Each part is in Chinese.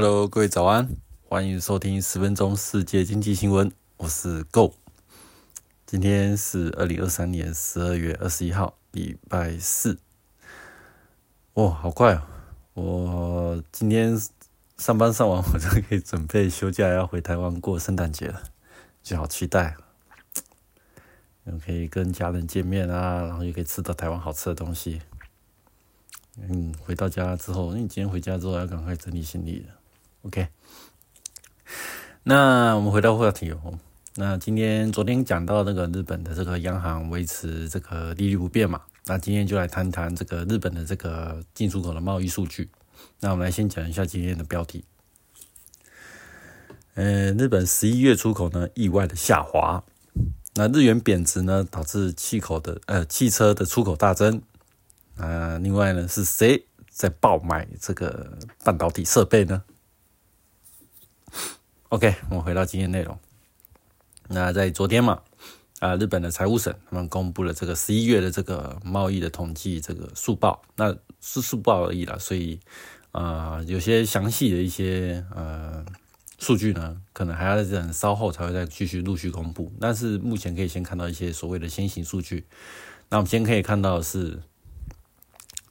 Hello，各位早安，欢迎收听十分钟世界经济新闻，我是 Go。今天是二零二三年十二月二十一号，礼拜四。哇，好快哦！我今天上班上完，我就可以准备休假，要回台湾过圣诞节了，就好期待。又可以跟家人见面啊，然后又可以吃到台湾好吃的东西。嗯，回到家之后，因为你今天回家之后要赶快整理行李了。OK，那我们回到话题哦。那今天昨天讲到那个日本的这个央行维持这个利率不变嘛，那今天就来谈谈这个日本的这个进出口的贸易数据。那我们来先讲一下今天的标题。呃，日本十一月出口呢意外的下滑，那日元贬值呢导致气口的呃汽车的出口大增。啊，另外呢是谁在爆买这个半导体设备呢？OK，我们回到今天内容。那在昨天嘛，啊，日本的财务省他们公布了这个十一月的这个贸易的统计这个速报，那是速报而已啦，所以啊，有些详细的一些呃数据呢，可能还要在等稍后才会再继续陆续公布。但是目前可以先看到一些所谓的先行数据。那我们先可以看到的是，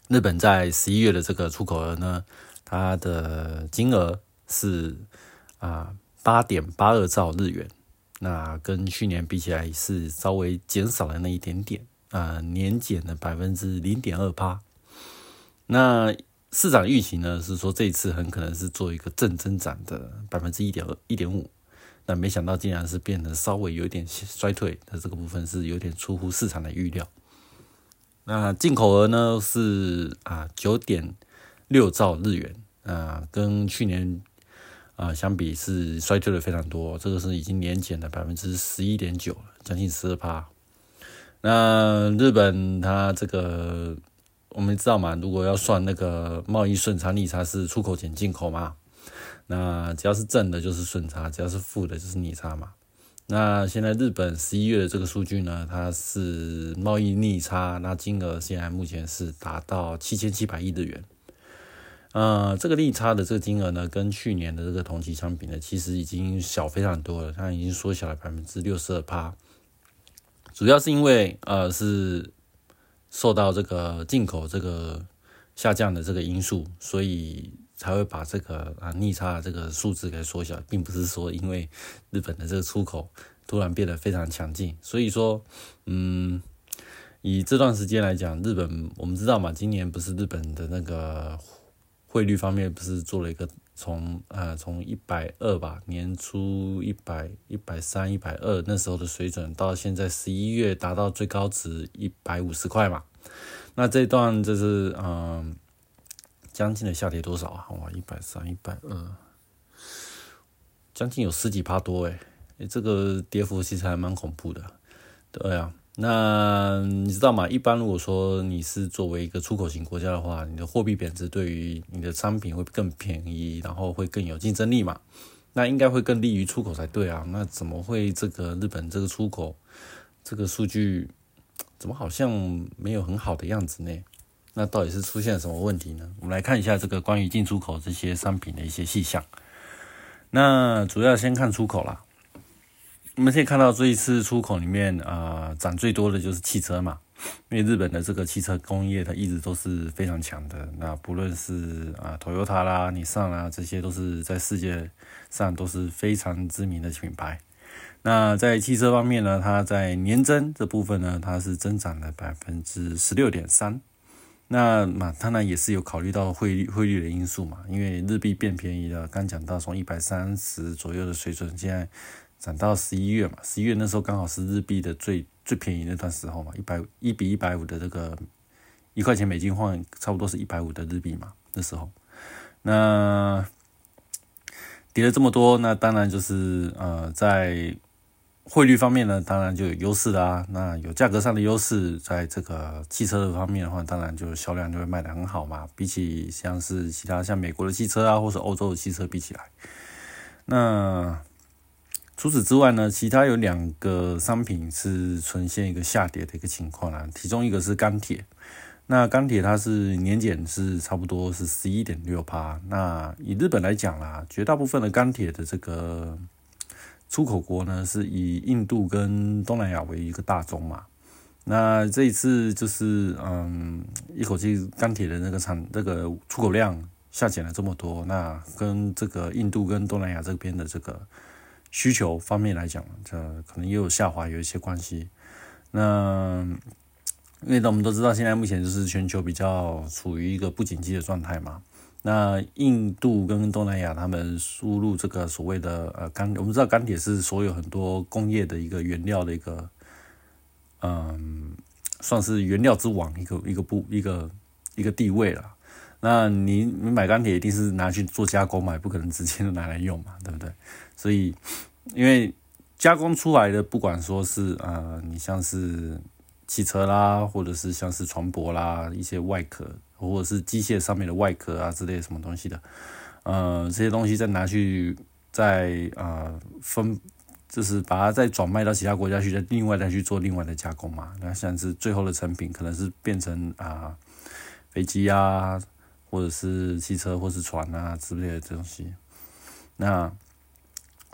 日本在十一月的这个出口额呢，它的金额是啊。八点八二兆日元，那跟去年比起来是稍微减少了那一点点，啊，年减了百分之零点二八。那市场预期呢是说这一次很可能是做一个正增长的百分之一点二一点五，那没想到竟然是变得稍微有点衰退那这个部分是有点出乎市场的预料。那进口额呢是啊九点六兆日元，啊，跟去年。啊，相比是衰退了非常多，这个是已经年减了百分之十一点九了，将近十二趴。那日本它这个我们知道嘛，如果要算那个贸易顺差逆差是出口减进口嘛，那只要是正的就是顺差，只要是负的就是逆差嘛。那现在日本十一月的这个数据呢，它是贸易逆差，那金额现在目前是达到七千七百亿日元。呃，这个利差的这个金额呢，跟去年的这个同期相比呢，其实已经小非常多了，它已经缩小了百分之六十二趴。主要是因为呃是受到这个进口这个下降的这个因素，所以才会把这个啊逆差这个数字给缩小，并不是说因为日本的这个出口突然变得非常强劲。所以说，嗯，以这段时间来讲，日本我们知道嘛，今年不是日本的那个。汇率方面不是做了一个从呃从一百二吧年初一百一百三一百二那时候的水准，到现在十一月达到最高值一百五十块嘛？那这段就是嗯将近的下跌多少啊？哇，一百三一百二，将近有十几趴多诶、这个跌幅其实还蛮恐怖的，对啊。那你知道吗？一般如果说你是作为一个出口型国家的话，你的货币贬值对于你的商品会更便宜，然后会更有竞争力嘛？那应该会更利于出口才对啊。那怎么会这个日本这个出口这个数据怎么好像没有很好的样子呢？那到底是出现了什么问题呢？我们来看一下这个关于进出口这些商品的一些细项。那主要先看出口啦。我们可以看到这一次出口里面啊，涨最多的就是汽车嘛，因为日本的这个汽车工业它一直都是非常强的。那不论是啊，Toyota 啦、尼桑啦，这些都是在世界上都是非常知名的品牌。那在汽车方面呢，它在年增这部分呢，它是增长了百分之十六点三。那嘛，当然也是有考虑到汇率汇率的因素嘛，因为日币变便宜了。刚讲到从一百三十左右的水准，现在。涨到十一月嘛，十一月那时候刚好是日币的最最便宜那段时候嘛，一百一比一百五的这个一块钱美金换差不多是一百五的日币嘛，那时候，那跌了这么多，那当然就是呃在汇率方面呢，当然就有优势啦。那有价格上的优势，在这个汽车的方面的话，当然就销量就会卖得很好嘛。比起像是其他像美国的汽车啊，或者欧洲的汽车比起来，那除此之外呢，其他有两个商品是呈现一个下跌的一个情况啦。其中一个是钢铁，那钢铁它是年减是差不多是十一点六趴。那以日本来讲啦，绝大部分的钢铁的这个。出口国呢是以印度跟东南亚为一个大宗嘛，那这一次就是嗯一口气钢铁的那个产这个出口量下减了这么多，那跟这个印度跟东南亚这边的这个需求方面来讲，这可能也有下滑有一些关系。那 因为我们都知道现在目前就是全球比较处于一个不景气的状态嘛。那印度跟东南亚，他们输入这个所谓的呃钢，我们知道钢铁是所有很多工业的一个原料的一个，嗯，算是原料之王一个一个部一个一个地位了。那你你买钢铁一定是拿去做加工嘛，不可能直接拿来用嘛，对不对？所以因为加工出来的，不管说是呃，你像是汽车啦，或者是像是船舶啦，一些外壳。或者是机械上面的外壳啊之类什么东西的，呃，这些东西再拿去再呃分，就是把它再转卖到其他国家去，再另外再去做另外的加工嘛。那像是最后的成品可能是变成啊飞机啊，或者是汽车或是船啊之类的东西。那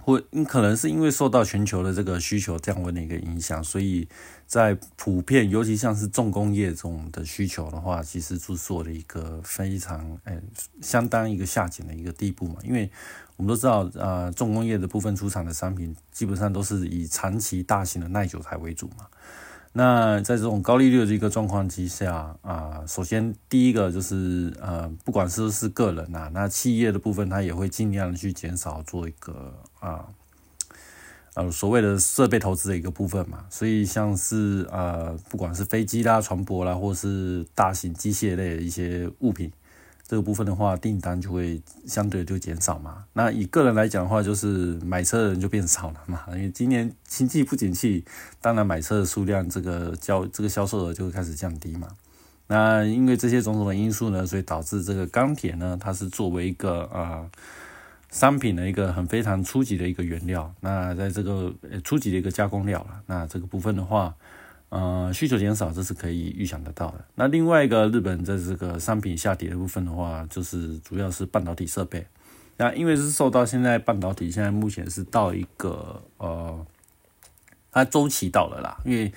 或可能是因为受到全球的这个需求降温的一个影响，所以。在普遍，尤其像是重工业这种的需求的话，其实就做了一个非常诶相当一个下减的一个地步嘛。因为我们都知道，呃，重工业的部分出厂的商品基本上都是以长期大型的耐久材为主嘛。那在这种高利率的一个状况之下，啊，首先第一个就是呃，不管是不是个人呐，那企业的部分它也会尽量的去减少做一个啊。呃，所谓的设备投资的一个部分嘛，所以像是呃，不管是飞机啦、船舶啦，或是大型机械类的一些物品，这个部分的话，订单就会相对就减少嘛。那以个人来讲的话，就是买车的人就变少了嘛，因为今年经济不景气，当然买车的数量这个销这个销售额就会开始降低嘛。那因为这些种种的因素呢，所以导致这个钢铁呢，它是作为一个啊。商品的一个很非常初级的一个原料，那在这个初级的一个加工料了，那这个部分的话，呃，需求减少这是可以预想得到的。那另外一个日本在这个商品下跌的部分的话，就是主要是半导体设备。那因为是受到现在半导体现在目前是到一个呃，它周期到了啦，因为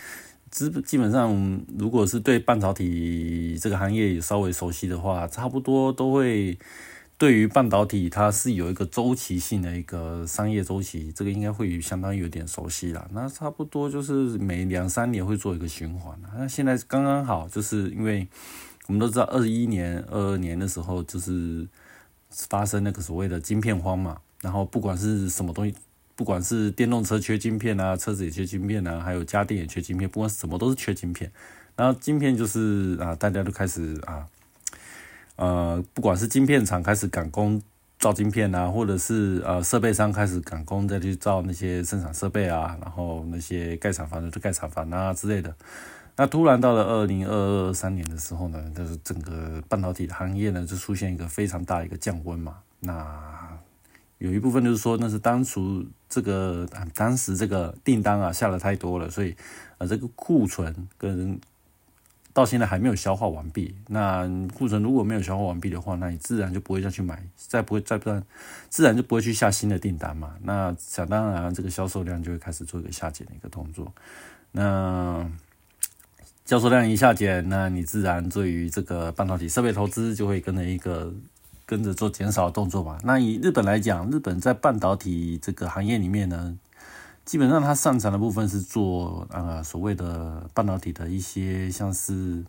基基本上如果是对半导体这个行业稍微熟悉的话，差不多都会。对于半导体，它是有一个周期性的一个商业周期，这个应该会相当有点熟悉了。那差不多就是每两三年会做一个循环那现在刚刚好，就是因为我们都知道，二一年、二二年的时候，就是发生那个所谓的晶片荒嘛。然后不管是什么东西，不管是电动车缺晶片啊，车子也缺晶片啊，还有家电也缺晶片，不管什么都是缺晶片。然后晶片就是啊，大家都开始啊。呃，不管是晶片厂开始赶工造晶片啊，或者是呃设备商开始赶工再去造那些生产设备啊，然后那些盖厂房的就盖厂房啊之类的。那突然到了二零二二三年的时候呢，就是整个半导体行业呢就出现一个非常大一个降温嘛。那有一部分就是说，那是当初这个当时这个订单啊下的太多了，所以呃这个库存跟到现在还没有消化完毕。那库存如果没有消化完毕的话，那你自然就不会再去买，再不会再不然，自然就不会去下新的订单嘛。那想当然，这个销售量就会开始做一个下减的一个动作。那销售量一下减，那你自然对于这个半导体设备投资就会跟着一个跟着做减少的动作嘛。那以日本来讲，日本在半导体这个行业里面呢。基本上，它擅长的部分是做呃所谓的半导体的一些，像是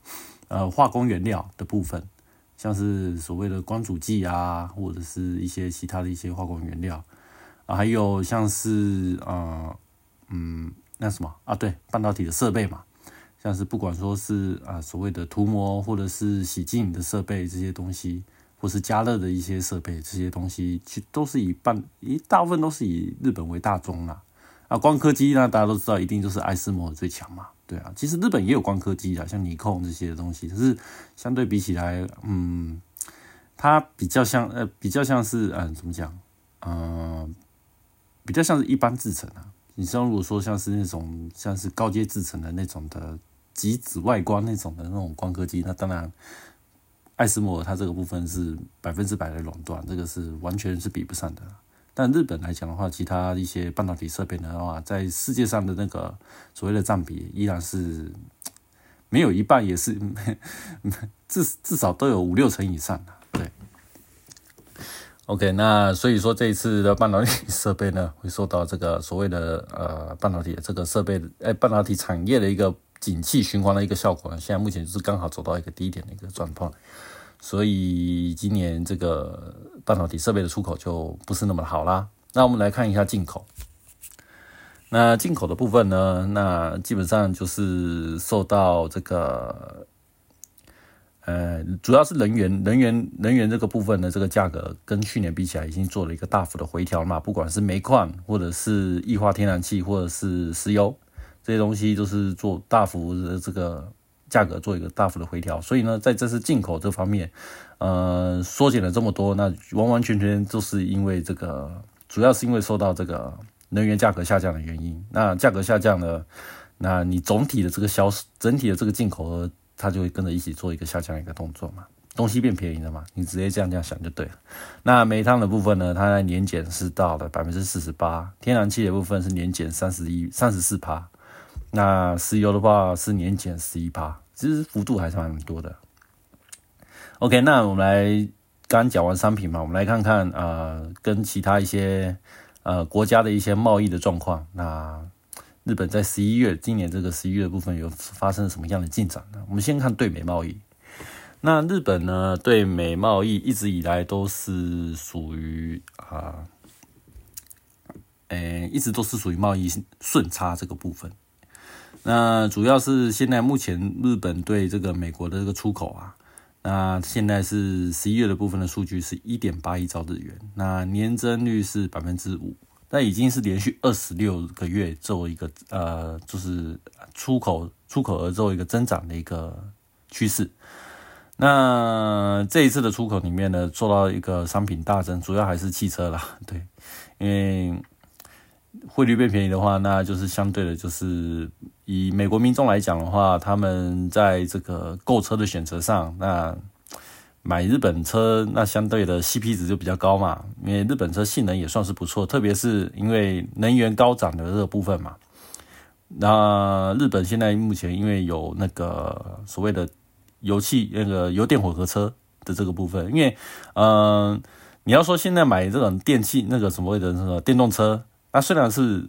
呃化工原料的部分，像是所谓的光阻剂啊，或者是一些其他的一些化工原料啊，还有像是呃嗯那什么啊，对，半导体的设备嘛，像是不管说是啊所谓的涂膜或者是洗净的设备这些东西或是加热的一些设备，这些东西其实都是以半一大部分都是以日本为大宗啦。啊，啊光刻机呢，大家都知道，一定就是爱思摩最强嘛。对啊，其实日本也有光刻机啊，像尼控这些东西，可是相对比起来，嗯，它比较像呃，比较像是嗯，怎么讲？嗯，比较像是一般制成啊。你像如果说像是那种像是高阶制成的那种的极紫外光那种的那种光刻机，那当然爱思摩尔它这个部分是百分之百的垄断，这个是完全是比不上的。但日本来讲的话，其他一些半导体设备的话，在世界上的那个所谓的占比依然是没有一半，也是 至至少都有五六成以上。对，OK，那所以说这一次的半导体设备呢，会受到这个所谓的呃半导体这个设备哎半导体产业的一个景气循环的一个效果，现在目前就是刚好走到一个低点的一个状况。所以今年这个半导体设备的出口就不是那么好啦。那我们来看一下进口。那进口的部分呢？那基本上就是受到这个，呃，主要是能源、能源、能源这个部分的这个价格跟去年比起来，已经做了一个大幅的回调嘛。不管是煤矿，或者是液化天然气，或者是石油这些东西，都是做大幅的这个。价格做一个大幅的回调，所以呢，在这次进口这方面，呃，缩减了这么多，那完完全全都是因为这个，主要是因为受到这个能源价格下降的原因。那价格下降了，那你总体的这个销，整体的这个进口额，它就会跟着一起做一个下降一个动作嘛，东西变便宜了嘛，你直接这样这样想就对了。那煤炭的部分呢，它年减是到了百分之四十八，天然气的部分是年减三十一、三十四趴。那石油的话是年减十一趴，其实幅度还是蛮多的。OK，那我们来刚讲完商品嘛，我们来看看呃，跟其他一些呃国家的一些贸易的状况。那日本在十一月，今年这个十一月部分有发生什么样的进展呢？我们先看对美贸易。那日本呢，对美贸易一直以来都是属于啊，诶，一直都是属于贸易顺差这个部分。那主要是现在目前日本对这个美国的这个出口啊，那现在是十一月的部分的数据是一点八亿兆日元，那年增率是百分之五，那已经是连续二十六个月做一个呃，就是出口出口额做一个增长的一个趋势。那这一次的出口里面呢，做到一个商品大增，主要还是汽车啦，对，因为。汇率变便宜的话，那就是相对的，就是以美国民众来讲的话，他们在这个购车的选择上，那买日本车，那相对的 CP 值就比较高嘛。因为日本车性能也算是不错，特别是因为能源高涨的这个部分嘛。那日本现在目前因为有那个所谓的油气那个油电混合车的这个部分，因为嗯，你要说现在买这种电器那个什么谓的那个电动车。那虽然是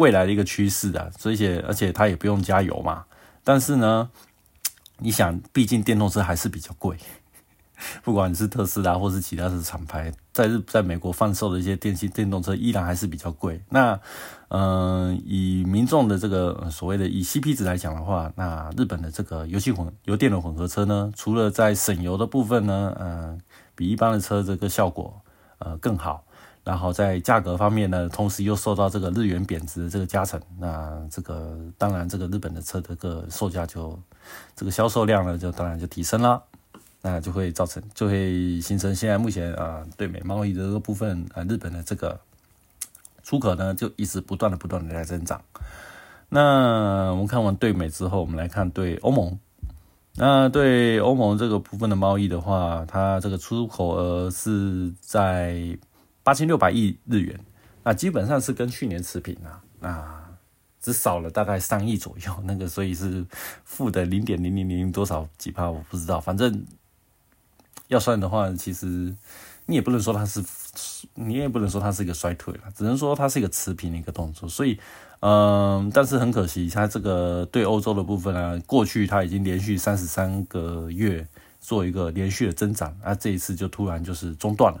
未来的一个趋势啊，所以而且它也不用加油嘛。但是呢，你想，毕竟电动车还是比较贵，不管你是特斯拉或是其他的厂牌，在日在美国贩售的一些电器电动车依然还是比较贵。那嗯，以民众的这个所谓的以 CP 值来讲的话，那日本的这个油气混油电的混合车呢，除了在省油的部分呢，嗯，比一般的车这个效果呃更好。然后在价格方面呢，同时又受到这个日元贬值的这个加成，那这个当然这个日本的车的个售价就这个销售量呢就当然就提升了，那就会造成就会形成现在目前啊对美贸易的这个部分啊日本的这个出口呢就一直不断的不断的在增长。那我们看完对美之后，我们来看对欧盟。那对欧盟这个部分的贸易的话，它这个出口额是在。八千六百亿日元，那基本上是跟去年持平啊，那只少了大概三亿左右，那个所以是负的零点零零零多少几帕我不知道，反正要算的话，其实你也不能说它是，你也不能说它是一个衰退了，只能说它是一个持平的一个动作。所以，嗯，但是很可惜，它这个对欧洲的部分啊，过去它已经连续三十三个月做一个连续的增长，啊，这一次就突然就是中断了。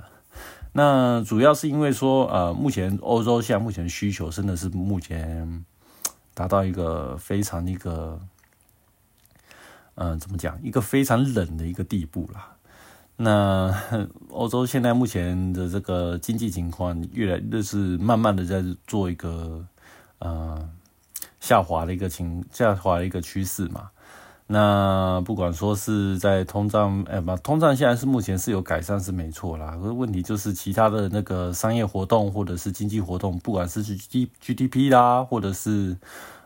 那主要是因为说，呃，目前欧洲现在目前需求真的是目前达到一个非常一个，嗯，怎么讲，一个非常冷的一个地步了。那欧洲现在目前的这个经济情况，越来就是慢慢的在做一个呃下滑的一个情下滑的一个趋势嘛。那不管说是在通胀，哎不，通胀现在是目前是有改善是没错啦。可是问题就是其他的那个商业活动或者是经济活动，不管是 G G D P 啦，或者是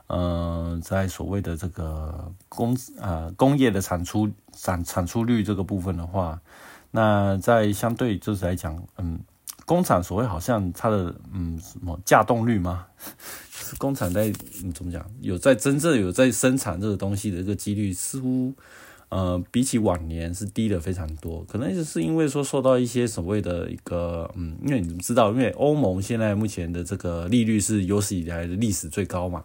呃在所谓的这个工啊工业的产出产产出率这个部分的话，那在相对就是来讲，嗯，工厂所谓好像它的嗯什么稼动率吗？工厂在怎么讲？有在真正有在生产这个东西的这个几率，似乎呃比起往年是低了非常多。可能就是因为说受到一些所谓的一个嗯，因为你知道，因为欧盟现在目前的这个利率是有史以来的历史最高嘛。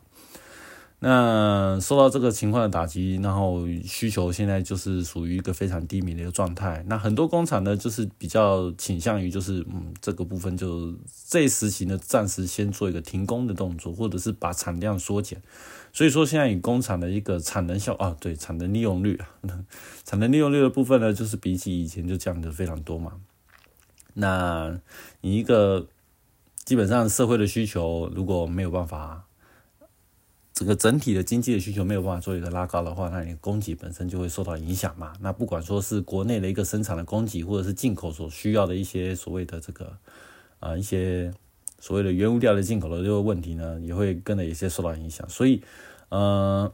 那受到这个情况的打击，然后需求现在就是属于一个非常低迷的一个状态。那很多工厂呢，就是比较倾向于就是嗯，这个部分就这时期呢，暂时先做一个停工的动作，或者是把产量缩减。所以说现在以工厂的一个产能效啊，对产能利用率啊，产能利用率的部分呢，就是比起以前就降的非常多嘛。那你一个基本上社会的需求如果没有办法。整个整体的经济的需求没有办法做一个拉高的话，那你供给本身就会受到影响嘛。那不管说是国内的一个生产的供给，或者是进口所需要的一些所谓的这个啊一些所谓的原物料的进口的这个问题呢，也会跟着一些受到影响。所以，嗯。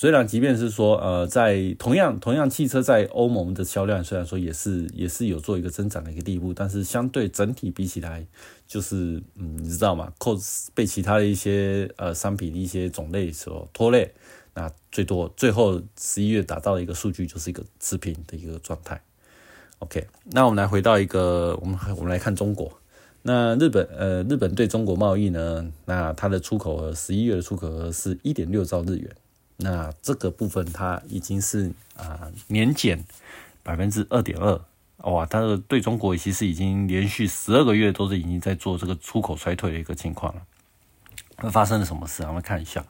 虽然即便是说，呃，在同样同样汽车在欧盟的销量，虽然说也是也是有做一个增长的一个地步，但是相对整体比起来，就是嗯，你知道吗？扣被其他的一些呃商品的一些种类所拖累，那最多最后十一月达到的一个数据就是一个持平的一个状态。OK，那我们来回到一个我们我们来看中国，那日本呃日本对中国贸易呢，那它的出口额十一月的出口额是一点六兆日元。那这个部分它已经是啊年减百分之二点二，哇！它的对中国其实已经连续十二个月都是已经在做这个出口衰退的一个情况了。那发生了什么事？我们看一下。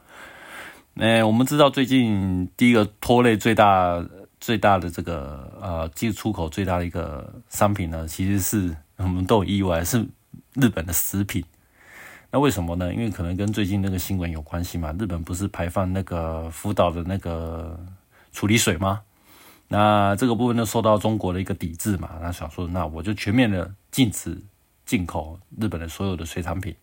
哎，我们知道最近第一个拖累最大最大的这个呃进出口最大的一个商品呢，其实是我们都有意外，是日本的食品。那为什么呢？因为可能跟最近那个新闻有关系嘛。日本不是排放那个福岛的那个处理水吗？那这个部分就受到中国的一个抵制嘛。那想说，那我就全面的禁止进口日本的所有的水产品。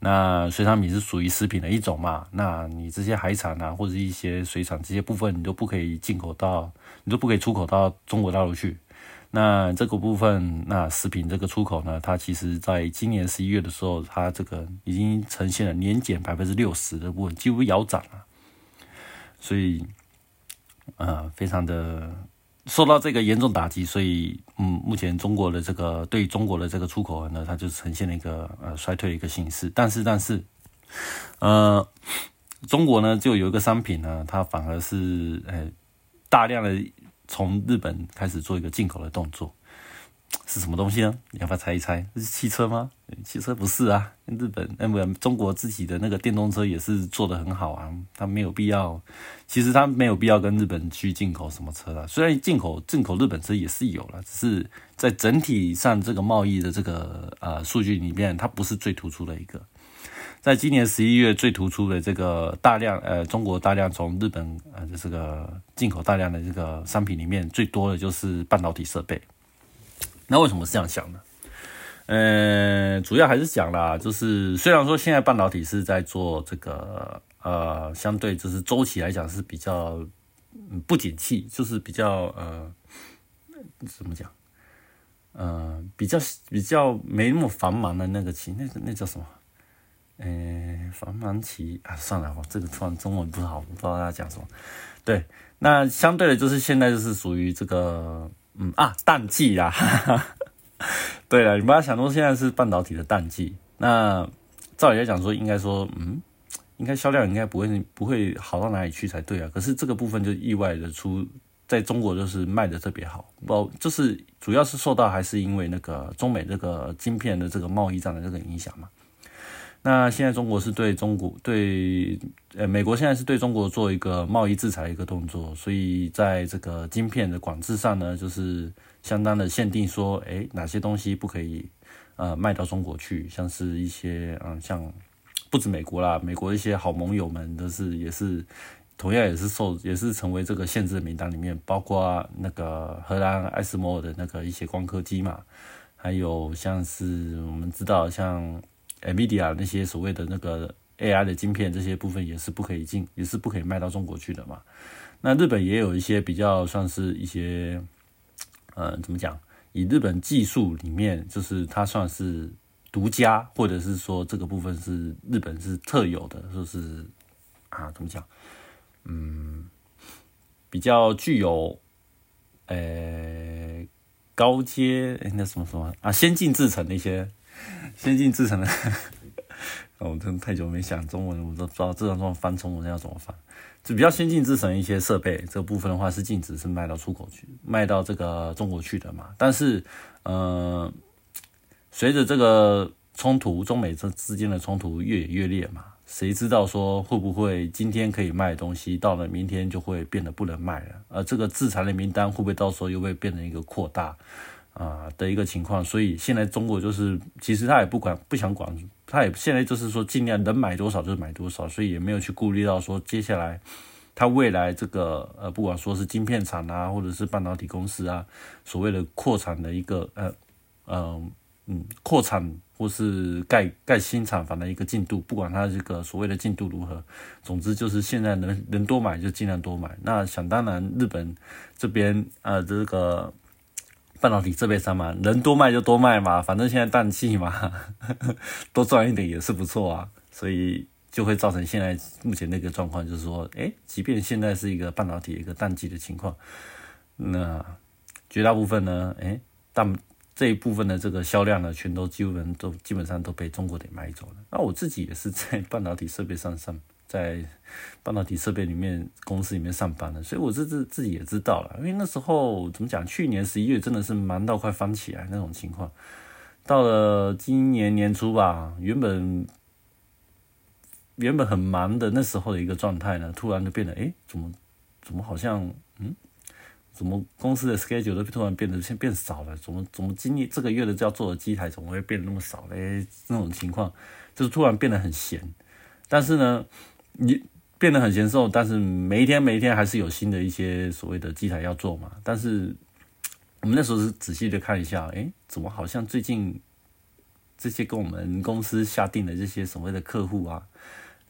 那水产品是属于食品的一种嘛？那你这些海产啊，或者一些水产这些部分，你都不可以进口到，你都不可以出口到中国大陆去。那这个部分，那食品这个出口呢，它其实在今年十一月的时候，它这个已经呈现了年减百分之六十的部分，几乎腰斩了。所以，呃，非常的受到这个严重打击。所以，嗯，目前中国的这个对中国的这个出口呢，它就呈现了一个呃衰退的一个形势。但是，但是，呃，中国呢就有一个商品呢，它反而是呃大量的。从日本开始做一个进口的动作，是什么东西呢？你要不要猜一猜？是汽车吗？汽车不是啊。日本那么中国自己的那个电动车也是做的很好啊，它没有必要。其实它没有必要跟日本去进口什么车了。虽然进口进口日本车也是有了，只是在整体上这个贸易的这个呃数据里面，它不是最突出的一个。在今年十一月最突出的这个大量呃，中国大量从日本呃这个进口大量的这个商品里面，最多的就是半导体设备。那为什么是这样想呢？呃，主要还是讲啦，就是虽然说现在半导体是在做这个呃，相对就是周期来讲是比较不景气，就是比较呃怎么讲？呃，比较比较没那么繁忙的那个期，那个那叫什么？诶，繁忙期啊，算了，我这个突然中文不好，不知道大家讲什么。对，那相对的，就是现在就是属于这个，嗯啊，淡季啦。对了，你不要想说现在是半导体的淡季，那照理来讲说，应该说，嗯，应该销量应该不会不会好到哪里去才对啊。可是这个部分就意外的出，在中国就是卖的特别好，不，就是主要是受到还是因为那个中美这个晶片的这个贸易战的这个影响嘛。那现在中国是对中国对呃美国现在是对中国做一个贸易制裁的一个动作，所以在这个晶片的管制上呢，就是相当的限定说，诶哪些东西不可以呃卖到中国去，像是一些嗯像不止美国啦，美国一些好盟友们都是也是同样也是受也是成为这个限制名单里面，包括那个荷兰艾斯摩尔的那个一些光刻机嘛，还有像是我们知道像。NVIDIA 那些所谓的那个 AI 的晶片，这些部分也是不可以进，也是不可以卖到中国去的嘛。那日本也有一些比较算是一些，呃，怎么讲？以日本技术里面，就是它算是独家，或者是说这个部分是日本是特有的，就是啊，怎么讲？嗯，比较具有，呃，高阶那什么什么啊，先进制程的一些。先进制成的，我真的太久没想中文，我都不知道这张状翻中文要怎么翻。就比较先进制成一些设备，这部分的话是禁止是卖到出口去，卖到这个中国去的嘛。但是，呃，随着这个冲突，中美这之间的冲突越演越烈嘛，谁知道说会不会今天可以卖的东西，到了明天就会变得不能卖了？而这个制裁的名单会不会到时候又会变成一个扩大？啊的一个情况，所以现在中国就是，其实他也不管，不想管，他也现在就是说尽量能买多少就买多少，所以也没有去顾虑到说接下来他未来这个呃，不管说是晶片厂啊，或者是半导体公司啊，所谓的扩产的一个呃呃嗯扩产或是盖盖新厂房的一个进度，不管它这个所谓的进度如何，总之就是现在能能多买就尽量多买。那想当然，日本这边呃这个。半导体设备商嘛，能多卖就多卖嘛，反正现在淡季嘛，多赚一点也是不错啊，所以就会造成现在目前那个状况，就是说，哎，即便现在是一个半导体一个淡季的情况，那绝大部分呢，哎，但这一部分的这个销量呢，全都基本都基本上都被中国给买走了。那我自己也是在半导体设备上上。在半导体设备里面公司里面上班的，所以我自自自己也知道了。因为那时候怎么讲，去年十一月真的是忙到快翻起来那种情况。到了今年年初吧，原本原本很忙的那时候的一个状态呢，突然就变得，哎，怎么怎么好像，嗯，怎么公司的 schedule 都突然变得先变少了？怎么怎么今年这个月的要做的机台怎么会变得那么少嘞？那种情况就是突然变得很闲，但是呢。你变得很闲瘦，但是每一天每一天还是有新的一些所谓的机台要做嘛。但是我们那时候是仔细的看一下，哎，怎么好像最近这些跟我们公司下定的这些所谓的客户啊，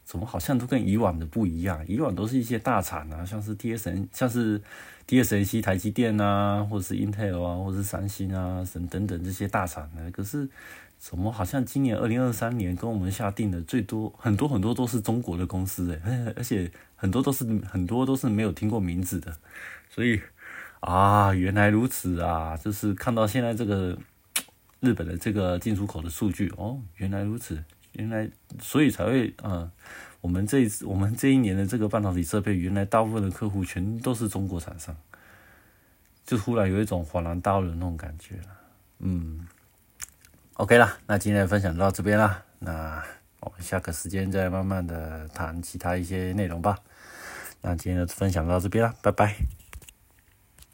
怎么好像都跟以往的不一样？以往都是一些大厂啊，像是 TSN，像是 TSMC、台积电啊，或者是 Intel 啊，或者是三星啊，等等等这些大厂呢。可是怎么好像今年二零二三年跟我们下定的最多很多很多都是中国的公司诶，而且很多都是很多都是没有听过名字的，所以啊，原来如此啊，就是看到现在这个日本的这个进出口的数据哦，原来如此，原来所以才会啊，我们这次我们这一年的这个半导体设备，原来大部分的客户全都是中国厂商，就忽然有一种恍然大悟的那种感觉了，嗯。OK 啦，那今天的分享到这边啦，那我们下个时间再慢慢的谈其他一些内容吧。那今天的分享到这边啦，拜拜。